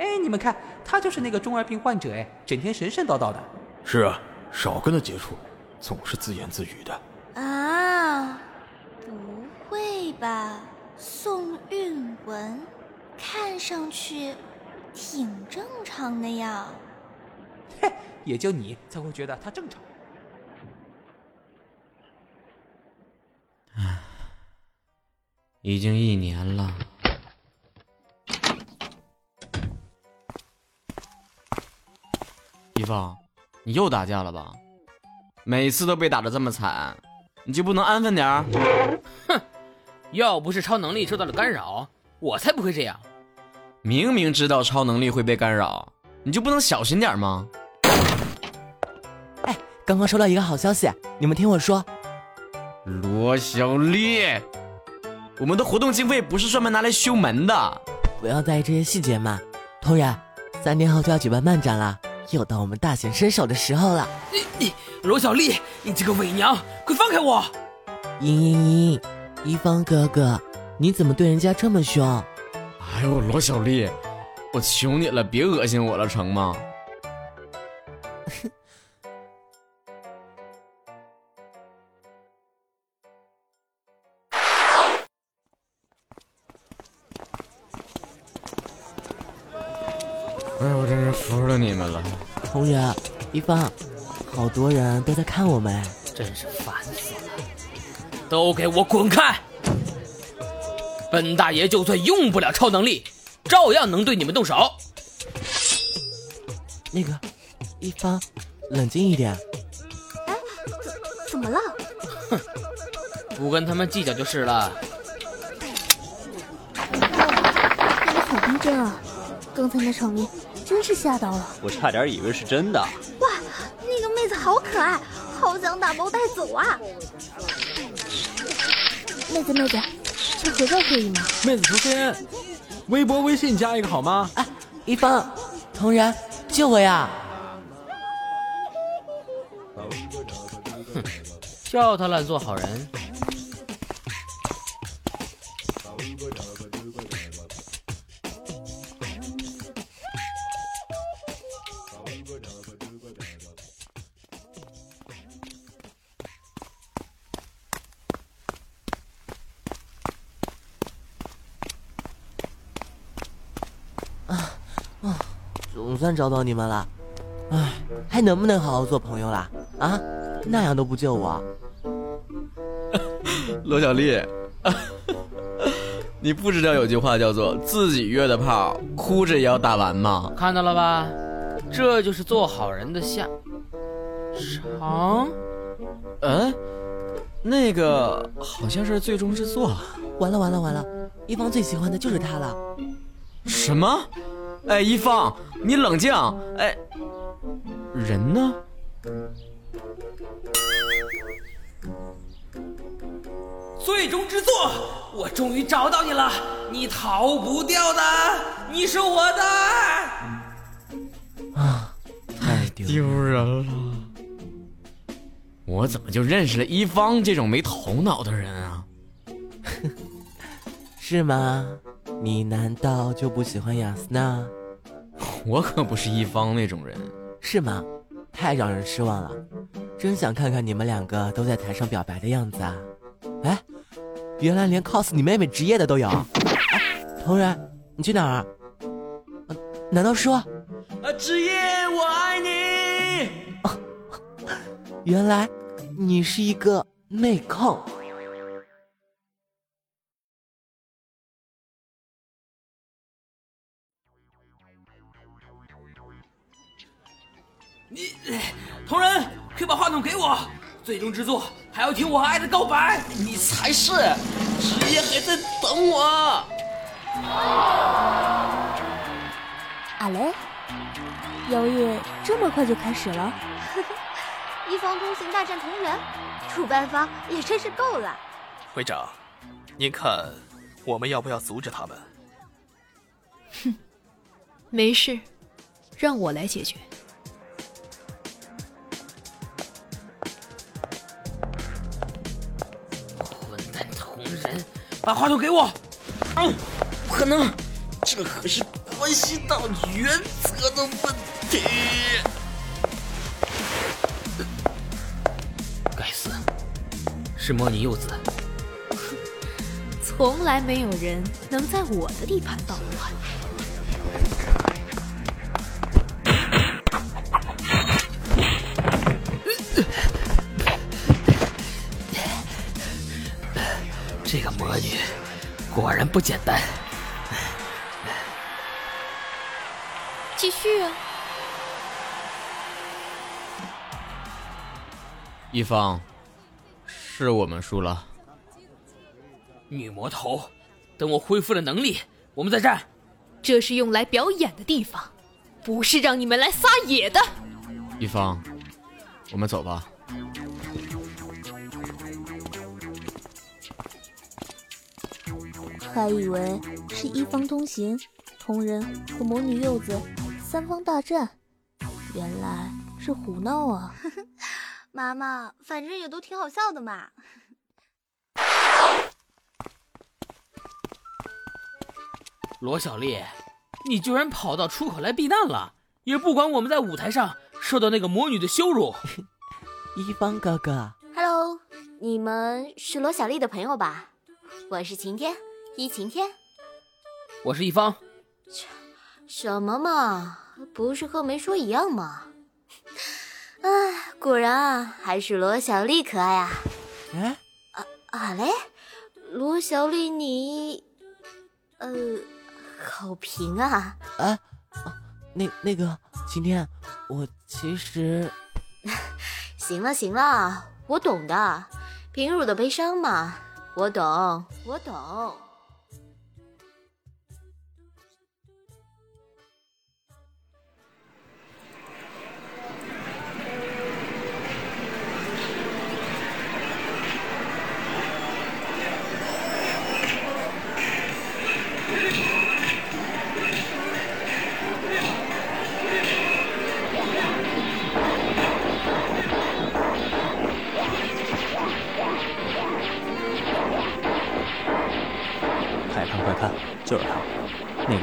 哎，你们看，他就是那个中二病患者，哎，整天神神叨叨的。是啊，少跟他接触，总是自言自语的。啊，不会吧？宋韵文，看上去挺正常的呀。嘿，也就你才会觉得他正常。唉，已经一年了。一芳，你又打架了吧？每次都被打的这么惨，你就不能安分点儿？哼，要不是超能力受到了干扰，我才不会这样。明明知道超能力会被干扰，你就不能小心点吗？哎，刚刚收到一个好消息，你们听我说。罗小丽，我们的活动经费不是专门拿来修门的。不要在意这些细节嘛。突然，三天后就要举办漫展了，又到我们大显身手的时候了。你你，罗小丽，你这个伪娘，快放开我！嘤嘤嘤，一方哥哥，你怎么对人家这么凶？哎呦，罗小丽，我求你了，别恶心我了，成吗？你们了。同学，一方，好多人都在看我们，真是烦死了！都给我滚开！本大爷就算用不了超能力，照样能对你们动手。那个，一方，冷静一点。哎，怎么了？哼，不跟他们计较就是了。那个好逼真啊！刚才那场面。真是吓到了，我差点以为是真的。哇，那个妹子好可爱，好想打包带走啊！妹子妹子，去合照可以吗？妹子求签，微博微信加一个好吗？哎，一方，同然，救我呀！哼，叫他来做好人。算找到你们了，哎，还能不能好好做朋友啦？啊，那样都不救我。罗小丽，你不知道有句话叫做“自己约的炮，哭着也要打完”吗？看到了吧，这就是做好人的下场。嗯，那个好像是最终之作。完了完了完了，一方最喜欢的就是他了。什么？哎，一方，你冷静！哎，人呢？最终之作，我终于找到你了，你逃不掉的，你是我的。啊，太丢人了！我怎么就认识了一方这种没头脑的人啊？是吗？你难道就不喜欢雅斯娜？我可不是一方那种人，是吗？太让人失望了，真想看看你们两个都在台上表白的样子啊！哎，原来连 cos 你妹妹职业的都有。哎，同仁，你去哪儿？难道说，啊，职业我爱你？原来你是一个妹控。同仁，快把话筒给我！最终之作还要听我和爱的告白，你才是！职业还在等我。阿雷，邀约这么快就开始了？一方通行大战同人，主办方也真是够了。会长，您看我们要不要阻止他们？哼，没事，让我来解决。把话筒给我！嗯，不可能，这可是关系到原则的问题。该死，是模拟柚子。从来没有人能在我的地盘捣乱。不简单。继续啊！一方，是我们输了。女魔头，等我恢复了能力，我们再战。这是用来表演的地方，不是让你们来撒野的。一方，我们走吧。还以为是一方通行，同人和魔女柚子三方大战，原来是胡闹啊！妈妈，反正也都挺好笑的嘛。罗小丽，你居然跑到出口来避难了，也不管我们在舞台上受到那个魔女的羞辱。一方哥哥，Hello，你们是罗小丽的朋友吧？我是晴天，一晴天。我是一方。什么嘛，不是和没说一样吗？哎，果然啊，还是罗小丽可爱啊。哎，啊啊嘞，罗小丽你，呃。好评啊！啊，那那个晴天，我其实 行了行了，我懂的，平乳的悲伤嘛，我懂，我懂。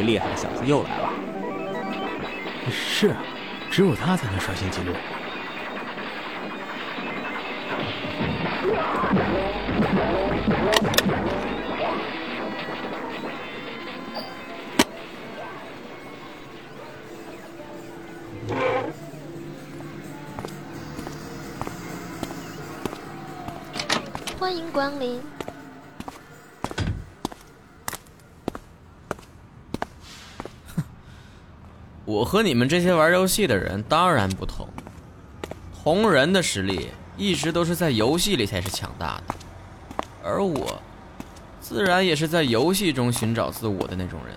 厉害的小子又来了。是啊，只有他才能刷新记录。欢迎光临。我和你们这些玩游戏的人当然不同，同人的实力一直都是在游戏里才是强大的，而我，自然也是在游戏中寻找自我的那种人。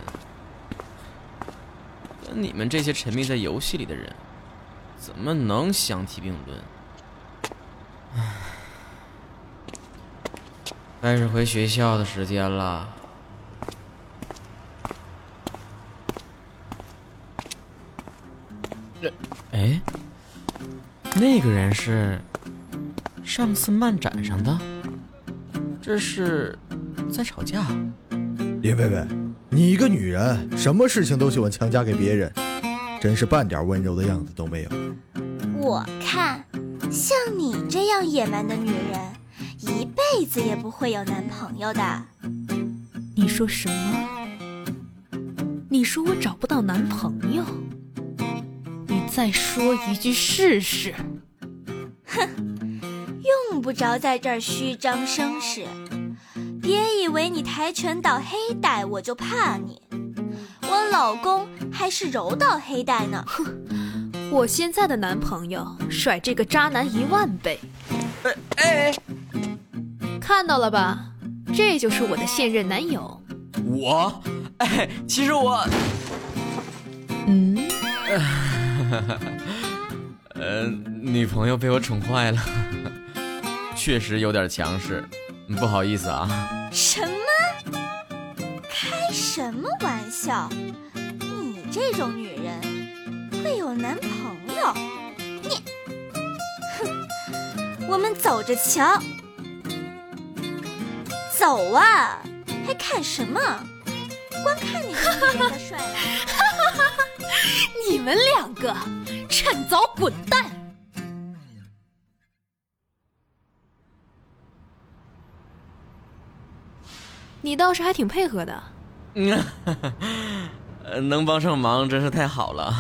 跟你们这些沉迷在游戏里的人，怎么能相提并论？唉，该是回学校的时间了。那个人是上次漫展上的，这是在吵架。林薇薇，你一个女人，什么事情都喜欢强加给别人，真是半点温柔的样子都没有。我看，像你这样野蛮的女人，一辈子也不会有男朋友的。你说什么？你说我找不到男朋友？你再说一句试试。哼，用不着在这儿虚张声势。别以为你跆拳道黑带我就怕你，我老公还是柔道黑带呢。哼，我现在的男朋友甩这个渣男一万倍。哎哎，看到了吧？这就是我的现任男友。我，哎，其实我，嗯。呃，女朋友被我宠坏了，确实有点强势，不好意思啊。什么？开什么玩笑？你这种女人会有男朋友？你，哼，我们走着瞧。走啊，还看什么？光看你个女人的帅了。们两个趁早滚蛋！你倒是还挺配合的。嗯，能帮上忙真是太好了。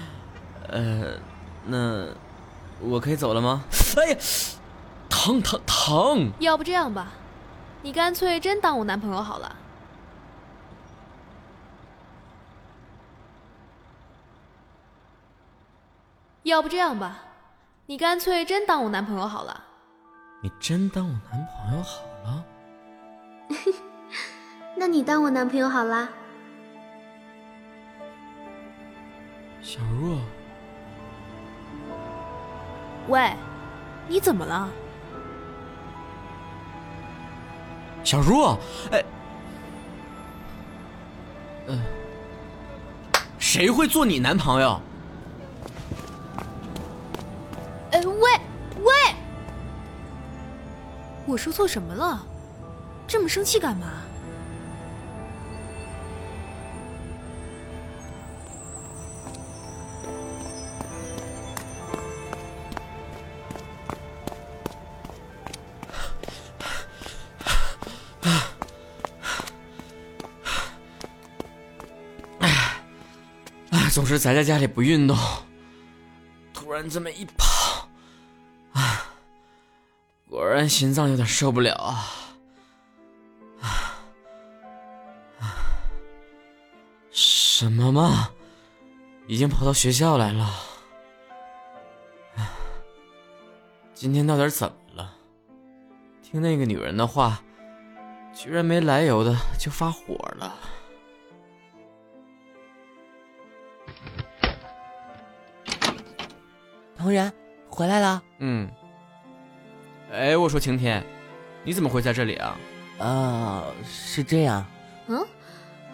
呃，那我可以走了吗？哎呀，疼疼疼！要不这样吧，你干脆真当我男朋友好了。要不这样吧，你干脆真当我男朋友好了。你真当我男朋友好了？那你当我男朋友好了。小若，喂，你怎么了？小若，哎，嗯，谁会做你男朋友？我说错什么了？这么生气干嘛？总是宅在家里不运动，突然这么一，果然心脏有点受不了啊！啊，什么嘛，已经跑到学校来了。今天到底怎么了？听那个女人的话，居然没来由的就发火了。同仁回来了。嗯。哎，我说晴天，你怎么会在这里啊？啊，是这样。嗯，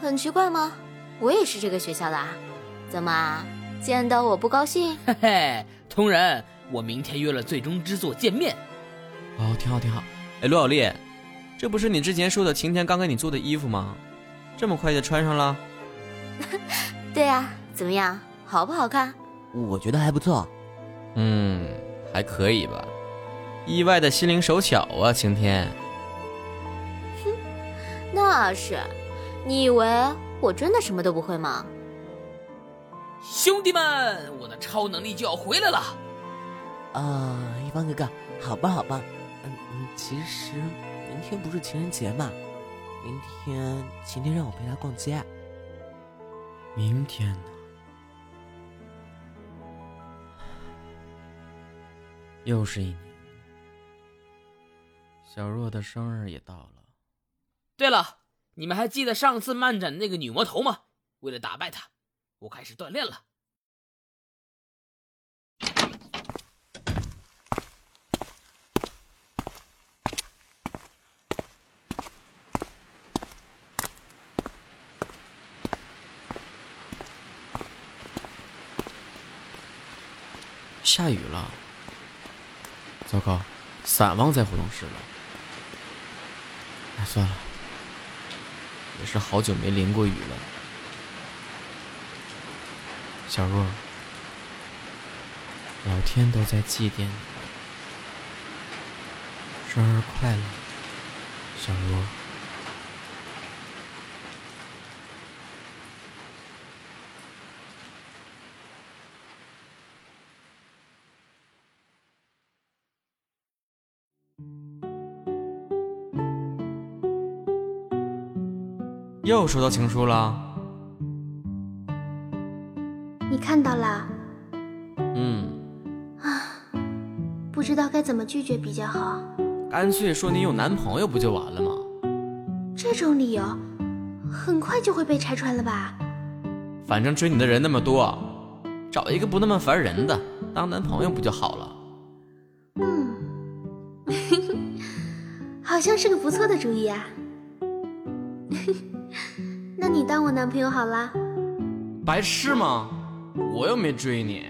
很奇怪吗？我也是这个学校的啊。怎么见到我不高兴？嘿嘿，同仁，我明天约了最终之作见面。哦，挺好挺好。哎，罗小丽，这不是你之前说的晴天刚给你做的衣服吗？这么快就穿上了？对啊，怎么样，好不好看？我觉得还不错。嗯，还可以吧。意外的心灵手巧啊，晴天。哼，那是。你以为我真的什么都不会吗？兄弟们，我的超能力就要回来了。啊，一方哥哥，好棒好棒。嗯嗯，其实明天不是情人节嘛，明天晴天让我陪他逛街。明天呢？又是一年，小若的生日也到了。对了，你们还记得上次漫展那个女魔头吗？为了打败她，我开始锻炼了。下雨了。糟糕，伞忘在活动室了。哎，算了，也是好久没淋过雨了。小若，老天都在祭奠你，生日快乐，小若。又收到情书了，你看到了？嗯。啊，不知道该怎么拒绝比较好。干脆说你有男朋友不就完了吗？这种理由，很快就会被拆穿了吧？反正追你的人那么多，找一个不那么烦人的当男朋友不就好了？嗯，好像是个不错的主意啊。那你当我男朋友好啦。白痴吗？我又没追你。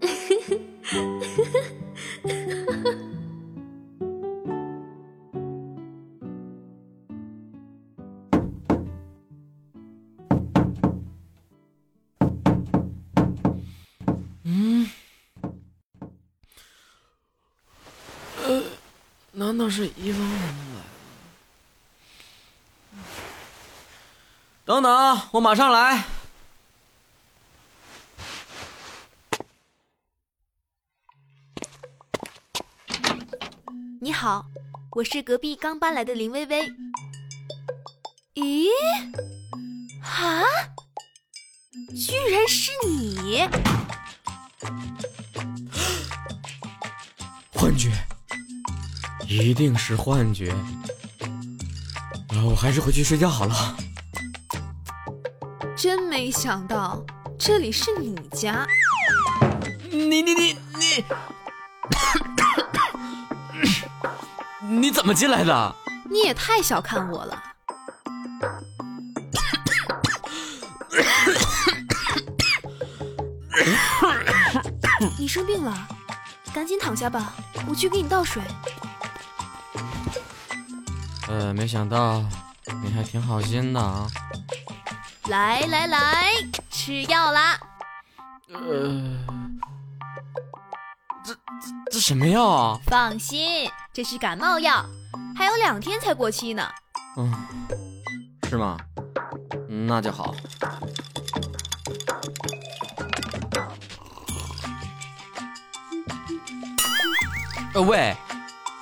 我马上来。你好，我是隔壁刚搬来的林薇薇。咦？啊？居然是你！幻觉，一定是幻觉。啊，我还是回去睡觉好了。真没想到这里是你家。你你你你，你怎么进来的？你也太小看我了。你生病了，赶紧躺下吧，我去给你倒水。呃，没想到你还挺好心的啊。来来来，吃药啦。呃，这这这什么药啊？放心，这是感冒药，还有两天才过期呢。嗯，是吗？那就好。呃喂，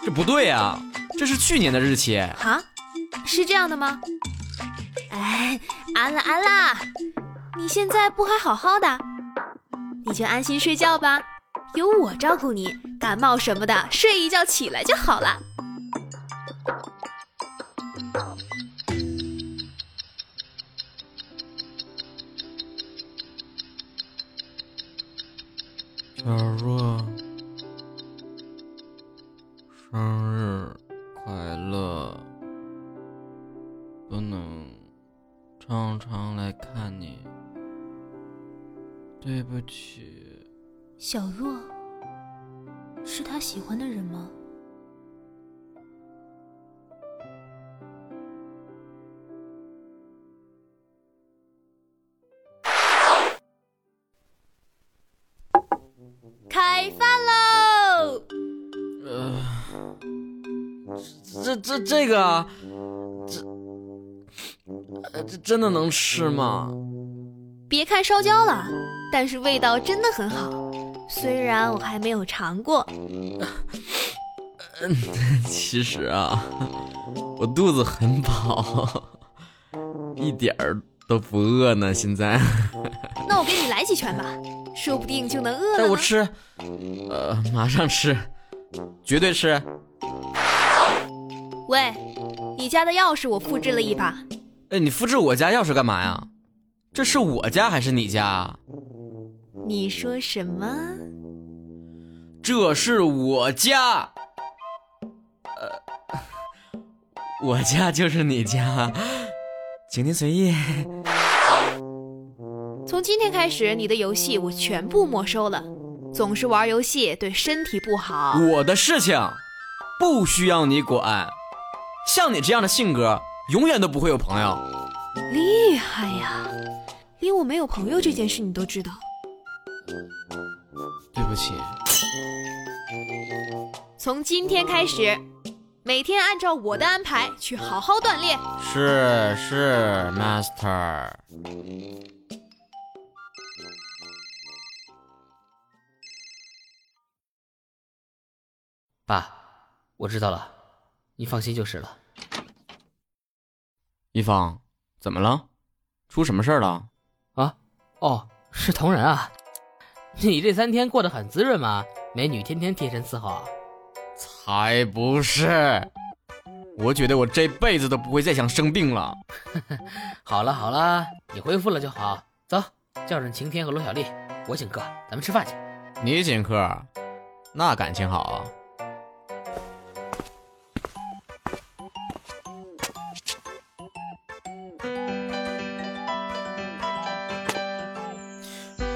这不对呀，这是去年的日期。哈，是这样的吗？哎，安啦安啦，你现在不还好好的？你就安心睡觉吧，有我照顾你，感冒什么的，睡一觉起来就好了。开饭喽！呃，这这这个，这呃这真的能吃吗？别看烧焦了，但是味道真的很好。虽然我还没有尝过。嗯，其实啊，我肚子很饱，一点儿都不饿呢。现在，那我给你来几拳吧，说不定就能饿了。带我吃，呃，马上吃，绝对吃。喂，你家的钥匙我复制了一把。哎，你复制我家钥匙干嘛呀？这是我家还是你家？你说什么？这是我家。呃，我家就是你家，请您随意。从今天开始，你的游戏我全部没收了。总是玩游戏对身体不好。我的事情不需要你管。像你这样的性格，永远都不会有朋友。厉害呀！连我没有朋友这件事你都知道。对不起。从今天开始，每天按照我的安排去好好锻炼。是是，Master。爸，我知道了，你放心就是了。一方，怎么了？出什么事了？啊？哦，是同仁啊。你这三天过得很滋润吗？美女天天贴身伺候。才不是！我觉得我这辈子都不会再想生病了。好了好了，你恢复了就好。走，叫上晴天和罗小丽，我请客，咱们吃饭去。你请客，那感情好啊。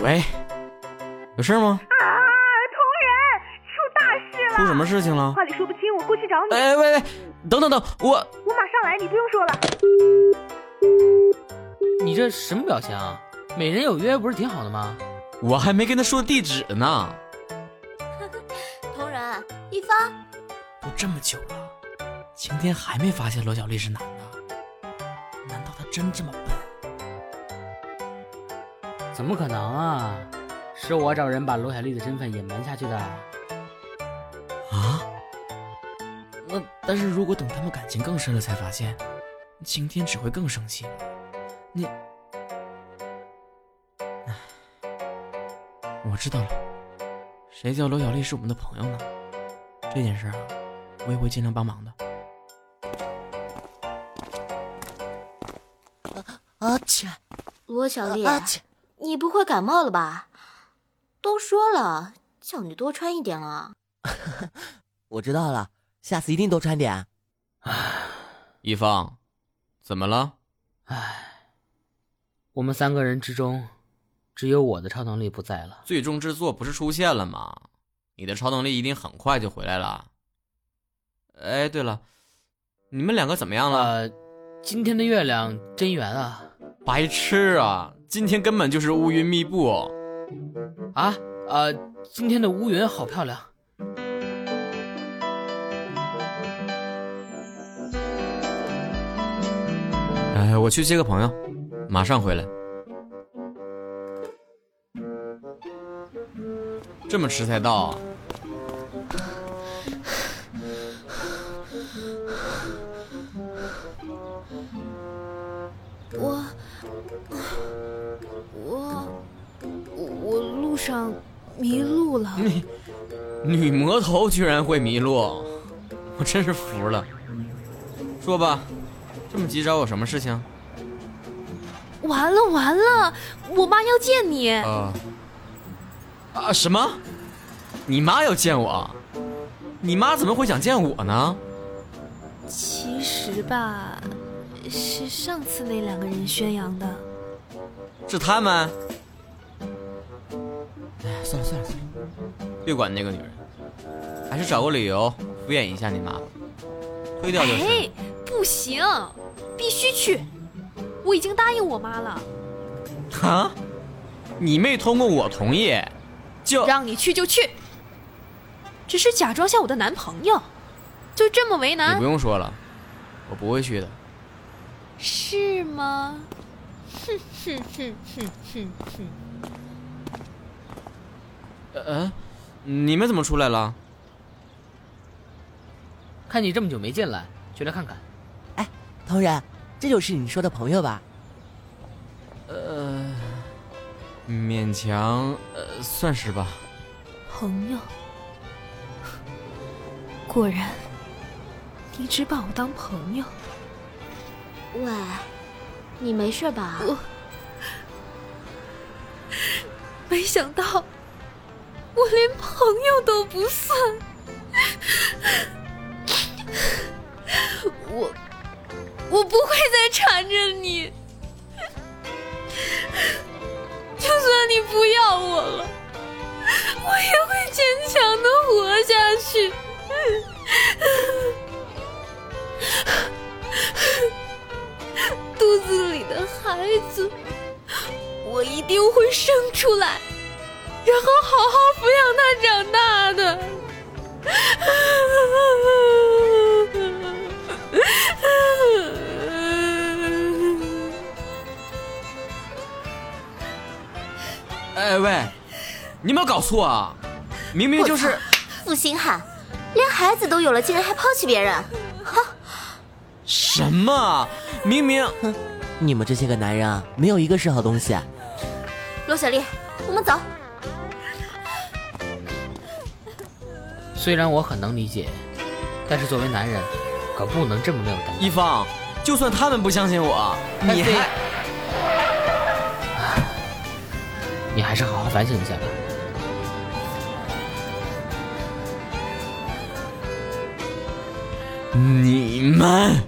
喂，有事吗？啊，同仁，出大事了！出什么事情了？话里说不清，我过去找你。哎，喂喂，等等等，我我马上来，你不用说了。你这什么表情啊？美人有约不是挺好的吗？我还没跟他说地址呢。同仁，一方，都这么久了，晴天还没发现罗小丽是男的，难道他真这么笨？怎么可能啊？是我找人把罗小丽的身份隐瞒下去的。啊？那但是如果等他们感情更深了才发现，晴天只会更生气。你，唉，我知道了，谁叫罗小丽是我们的朋友呢？这件事啊，我也会尽量帮忙的。啊切！罗小丽，啊切！你不会感冒了吧？都说了，叫你多穿一点了。我知道了，下次一定多穿点。一方，怎么了？唉，我们三个人之中，只有我的超能力不在了。最终之作不是出现了吗？你的超能力一定很快就回来了。哎，对了，你们两个怎么样了？呃，今天的月亮真圆啊！白痴啊！今天根本就是乌云密布。啊，呃，今天的乌云好漂亮。哎，我去接个朋友，马上回来。这么迟才到啊？路了。你，女魔头居然会迷路，我真是服了。说吧，这么急找我什么事情？完了完了，我妈要见你。啊啊什么？你妈要见我？你妈怎么会想见我呢？其实吧，是上次那两个人宣扬的。是他们？别管那个女人，还是找个理由敷衍一下你妈吧，推掉就是。哎，不行，必须去！我已经答应我妈了。啊？你没通过我同意，就让你去就去，只是假装下我的男朋友，就这么为难？你不用说了，我不会去的。是吗？哼哼哼哼哼哼。呃，你们怎么出来了？看你这么久没进来，就来看看。哎，同仁，这就是你说的朋友吧？呃，勉强，呃，算是吧。朋友，果然，你只把我当朋友。喂，你没事吧？我没想到，我连朋友都不算。我我不会再缠着你，就算你不要我了，我也会坚强的活下去。肚子里的孩子，我一定会生出来，然后好好抚养他长大的。哎喂，你有没有搞错啊？明明就是负心汉，连孩子都有了，竟然还抛弃别人，哼！什么？明明，哼，你们这些个男人啊，没有一个是好东西。罗小丽，我们走。虽然我很能理解，但是作为男人，可不能这么没有担当。一方，就算他们不相信我，你还，你还是好好反省一下吧。你们。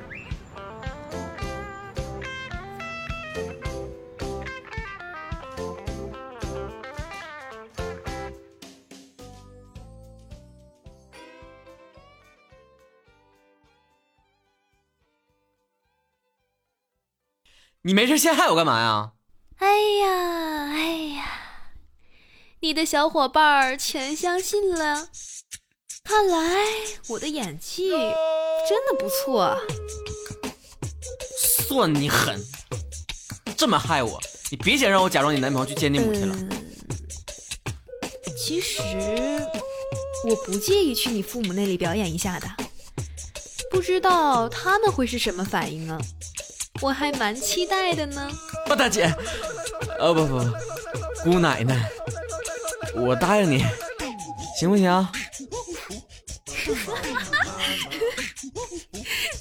你没事陷害我干嘛呀？哎呀，哎呀，你的小伙伴儿全相信了。看来我的演技真的不错啊！算你狠，这么害我，你别想让我假装你男朋友去见你母亲了。其实我不介意去你父母那里表演一下的，不知道他们会是什么反应呢？我还蛮期待的呢。八大姐，哦不不，姑奶奶，我答应你，行不行？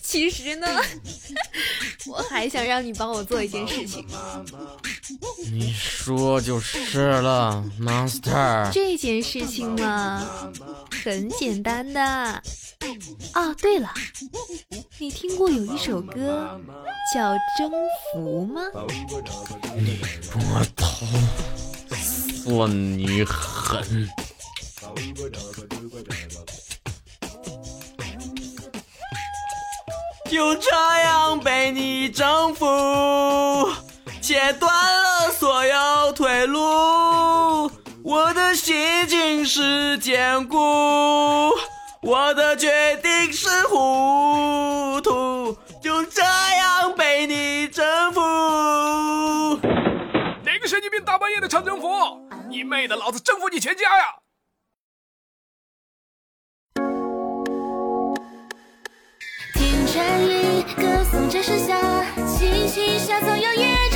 其实呢，我还想让你帮我做一件事情。你说就是了，Monster。这件事情嘛，很简单的。哦，对了，你听过有一首歌叫《征服》吗？你摸头，算你狠。就这样被你征服，切断了所有退路。我的心境是坚固，我的决定是糊涂。就这样被你征服。哪个神经病大半夜的唱征服？你妹的，老子征服你全家呀！山鹰歌颂着盛夏，轻轻小草摇曳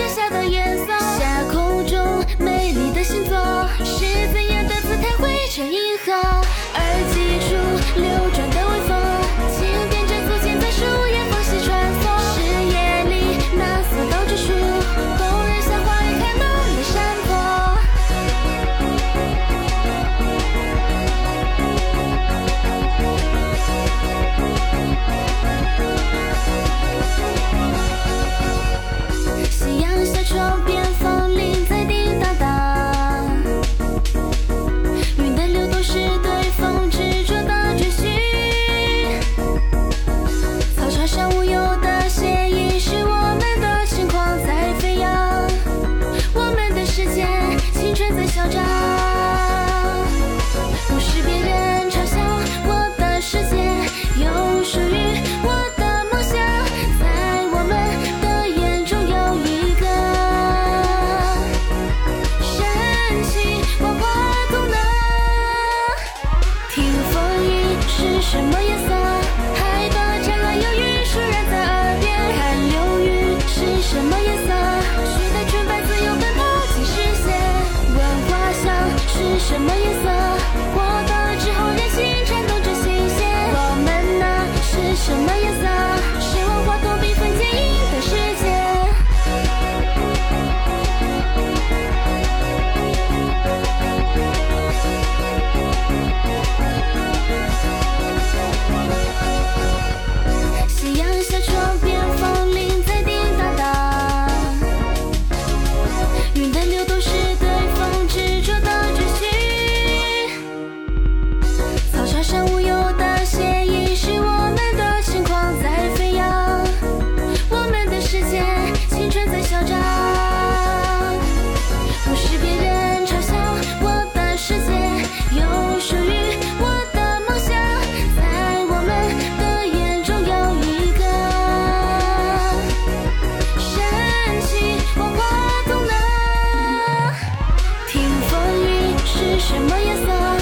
什么什么颜色？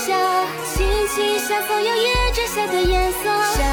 送着盛夏，轻轻下所有夜之下的颜色。